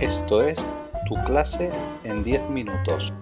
Esto es Tu clase en 10 minutos.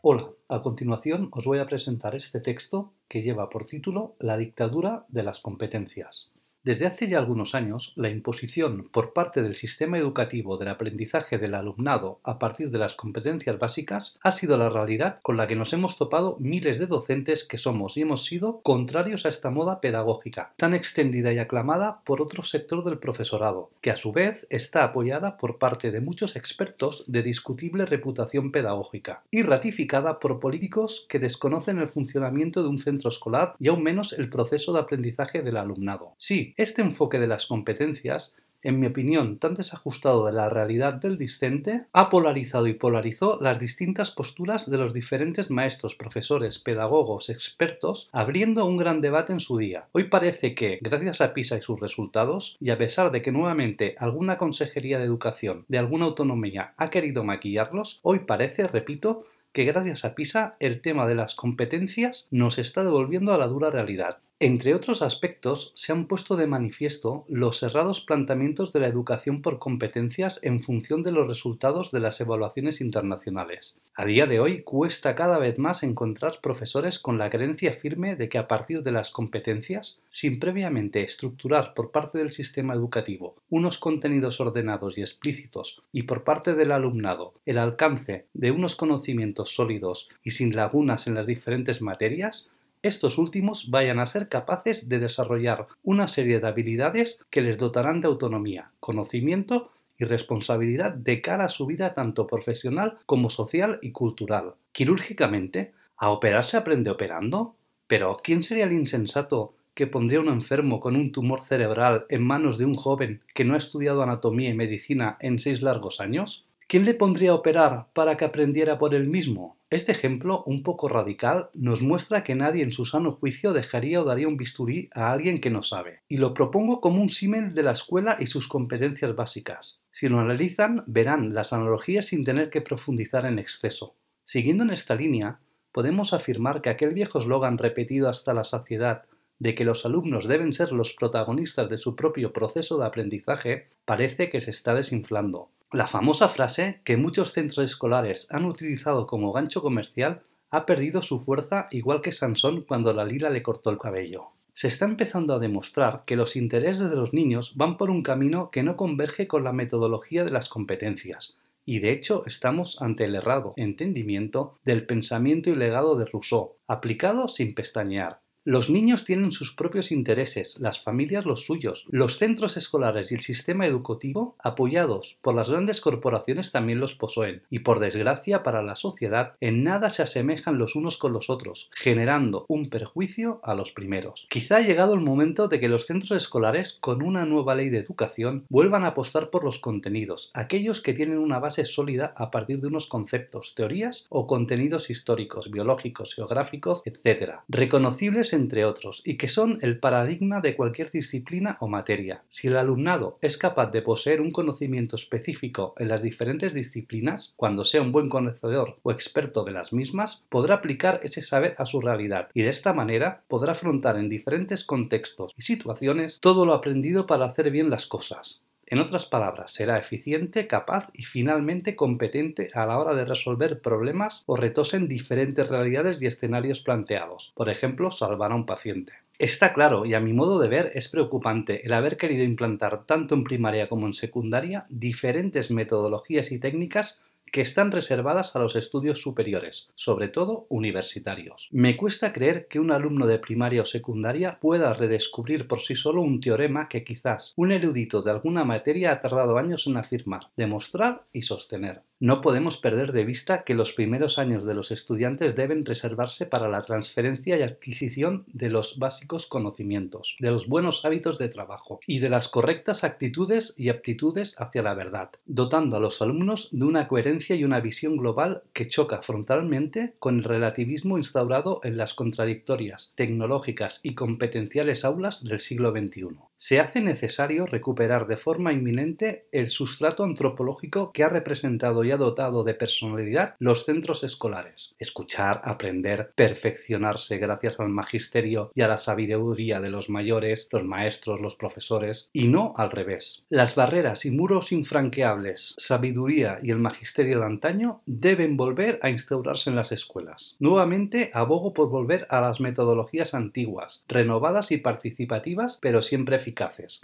Hola, a continuación os voy a presentar este texto que lleva por título La dictadura de las competencias. Desde hace ya algunos años, la imposición por parte del sistema educativo del aprendizaje del alumnado a partir de las competencias básicas ha sido la realidad con la que nos hemos topado miles de docentes que somos y hemos sido contrarios a esta moda pedagógica, tan extendida y aclamada por otro sector del profesorado, que a su vez está apoyada por parte de muchos expertos de discutible reputación pedagógica y ratificada por políticos que desconocen el funcionamiento de un centro escolar y aún menos el proceso de aprendizaje del alumnado. Sí, este enfoque de las competencias, en mi opinión tan desajustado de la realidad del discente, ha polarizado y polarizó las distintas posturas de los diferentes maestros, profesores, pedagogos, expertos, abriendo un gran debate en su día. Hoy parece que, gracias a PISA y sus resultados, y a pesar de que nuevamente alguna consejería de educación de alguna autonomía ha querido maquillarlos, hoy parece, repito, que gracias a PISA el tema de las competencias nos está devolviendo a la dura realidad. Entre otros aspectos, se han puesto de manifiesto los errados planteamientos de la educación por competencias en función de los resultados de las evaluaciones internacionales. A día de hoy cuesta cada vez más encontrar profesores con la creencia firme de que a partir de las competencias, sin previamente estructurar por parte del sistema educativo unos contenidos ordenados y explícitos y por parte del alumnado el alcance de unos conocimientos sólidos y sin lagunas en las diferentes materias, estos últimos vayan a ser capaces de desarrollar una serie de habilidades que les dotarán de autonomía, conocimiento y responsabilidad de cara a su vida tanto profesional como social y cultural. Quirúrgicamente, ¿a operar se aprende operando? Pero ¿quién sería el insensato que pondría un enfermo con un tumor cerebral en manos de un joven que no ha estudiado anatomía y medicina en seis largos años? ¿Quién le pondría a operar para que aprendiera por él mismo? Este ejemplo, un poco radical, nos muestra que nadie en su sano juicio dejaría o daría un bisturí a alguien que no sabe. Y lo propongo como un símil de la escuela y sus competencias básicas. Si lo analizan, verán las analogías sin tener que profundizar en exceso. Siguiendo en esta línea, podemos afirmar que aquel viejo eslogan repetido hasta la saciedad de que los alumnos deben ser los protagonistas de su propio proceso de aprendizaje parece que se está desinflando. La famosa frase que muchos centros escolares han utilizado como gancho comercial ha perdido su fuerza igual que Sansón cuando la lila le cortó el cabello. Se está empezando a demostrar que los intereses de los niños van por un camino que no converge con la metodología de las competencias, y de hecho estamos ante el errado entendimiento del pensamiento y legado de Rousseau, aplicado sin pestañear. Los niños tienen sus propios intereses, las familias los suyos. Los centros escolares y el sistema educativo, apoyados por las grandes corporaciones, también los poseen. Y por desgracia para la sociedad, en nada se asemejan los unos con los otros, generando un perjuicio a los primeros. Quizá ha llegado el momento de que los centros escolares, con una nueva ley de educación, vuelvan a apostar por los contenidos, aquellos que tienen una base sólida a partir de unos conceptos, teorías o contenidos históricos, biológicos, geográficos, etc. Reconocibles entre otros, y que son el paradigma de cualquier disciplina o materia. Si el alumnado es capaz de poseer un conocimiento específico en las diferentes disciplinas, cuando sea un buen conocedor o experto de las mismas, podrá aplicar ese saber a su realidad y de esta manera podrá afrontar en diferentes contextos y situaciones todo lo aprendido para hacer bien las cosas. En otras palabras, será eficiente, capaz y finalmente competente a la hora de resolver problemas o retos en diferentes realidades y escenarios planteados. Por ejemplo, salvar a un paciente. Está claro, y a mi modo de ver es preocupante el haber querido implantar tanto en primaria como en secundaria diferentes metodologías y técnicas que están reservadas a los estudios superiores, sobre todo universitarios. Me cuesta creer que un alumno de primaria o secundaria pueda redescubrir por sí solo un teorema que quizás un erudito de alguna materia ha tardado años en afirmar, demostrar y sostener. No podemos perder de vista que los primeros años de los estudiantes deben reservarse para la transferencia y adquisición de los básicos conocimientos, de los buenos hábitos de trabajo y de las correctas actitudes y aptitudes hacia la verdad, dotando a los alumnos de una coherencia y una visión global que choca frontalmente con el relativismo instaurado en las contradictorias, tecnológicas y competenciales aulas del siglo XXI. Se hace necesario recuperar de forma inminente el sustrato antropológico que ha representado y ha dotado de personalidad los centros escolares. Escuchar, aprender, perfeccionarse gracias al magisterio y a la sabiduría de los mayores, los maestros, los profesores, y no al revés. Las barreras y muros infranqueables, sabiduría y el magisterio de antaño deben volver a instaurarse en las escuelas. Nuevamente abogo por volver a las metodologías antiguas, renovadas y participativas, pero siempre eficaces.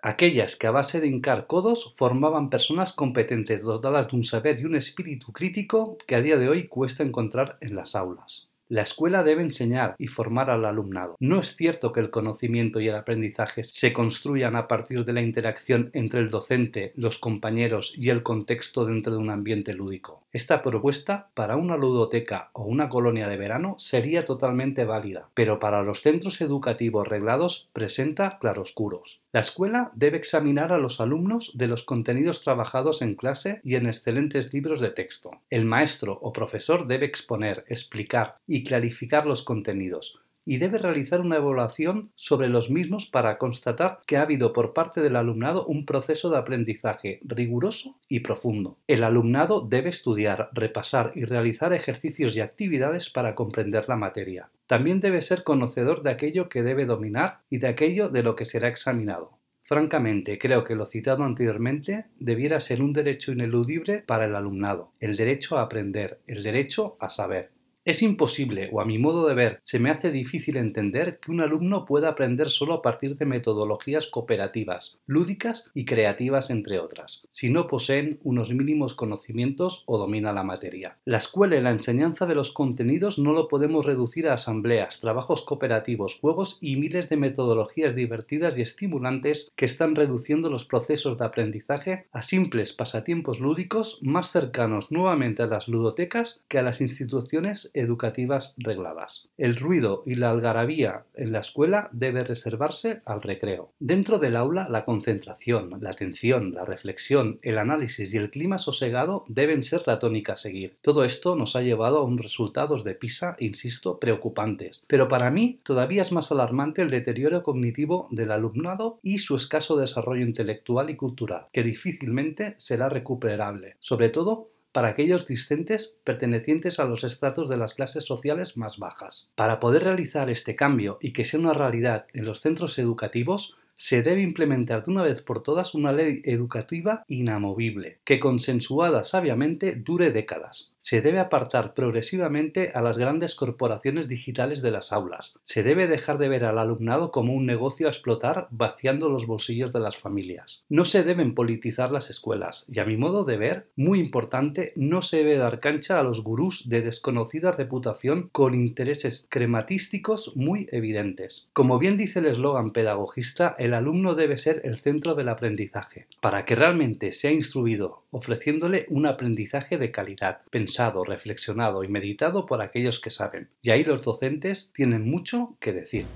Aquellas que a base de hincar codos formaban personas competentes dotadas de un saber y un espíritu crítico que a día de hoy cuesta encontrar en las aulas. La escuela debe enseñar y formar al alumnado. No es cierto que el conocimiento y el aprendizaje se construyan a partir de la interacción entre el docente, los compañeros y el contexto dentro de un ambiente lúdico. Esta propuesta para una ludoteca o una colonia de verano sería totalmente válida, pero para los centros educativos reglados presenta claroscuros. La escuela debe examinar a los alumnos de los contenidos trabajados en clase y en excelentes libros de texto. El maestro o profesor debe exponer, explicar y clarificar los contenidos, y debe realizar una evaluación sobre los mismos para constatar que ha habido por parte del alumnado un proceso de aprendizaje riguroso y profundo. El alumnado debe estudiar, repasar y realizar ejercicios y actividades para comprender la materia. También debe ser conocedor de aquello que debe dominar y de aquello de lo que será examinado. Francamente, creo que lo citado anteriormente debiera ser un derecho ineludible para el alumnado, el derecho a aprender, el derecho a saber. Es imposible, o a mi modo de ver, se me hace difícil entender que un alumno pueda aprender solo a partir de metodologías cooperativas, lúdicas y creativas, entre otras, si no poseen unos mínimos conocimientos o domina la materia. La escuela y la enseñanza de los contenidos no lo podemos reducir a asambleas, trabajos cooperativos, juegos y miles de metodologías divertidas y estimulantes que están reduciendo los procesos de aprendizaje a simples pasatiempos lúdicos más cercanos nuevamente a las ludotecas que a las instituciones educativas regladas. El ruido y la algarabía en la escuela debe reservarse al recreo. Dentro del aula, la concentración, la atención, la reflexión, el análisis y el clima sosegado deben ser la tónica a seguir. Todo esto nos ha llevado a unos resultados de PISA, insisto, preocupantes. Pero para mí todavía es más alarmante el deterioro cognitivo del alumnado y su escaso desarrollo intelectual y cultural, que difícilmente será recuperable, sobre todo para aquellos discentes pertenecientes a los estratos de las clases sociales más bajas. Para poder realizar este cambio y que sea una realidad en los centros educativos, se debe implementar de una vez por todas una ley educativa inamovible, que consensuada sabiamente dure décadas. Se debe apartar progresivamente a las grandes corporaciones digitales de las aulas. Se debe dejar de ver al alumnado como un negocio a explotar vaciando los bolsillos de las familias. No se deben politizar las escuelas y a mi modo de ver, muy importante, no se debe dar cancha a los gurús de desconocida reputación con intereses crematísticos muy evidentes. Como bien dice el eslogan pedagogista, el alumno debe ser el centro del aprendizaje, para que realmente sea instruido, ofreciéndole un aprendizaje de calidad, pensado, reflexionado y meditado por aquellos que saben. Y ahí los docentes tienen mucho que decir.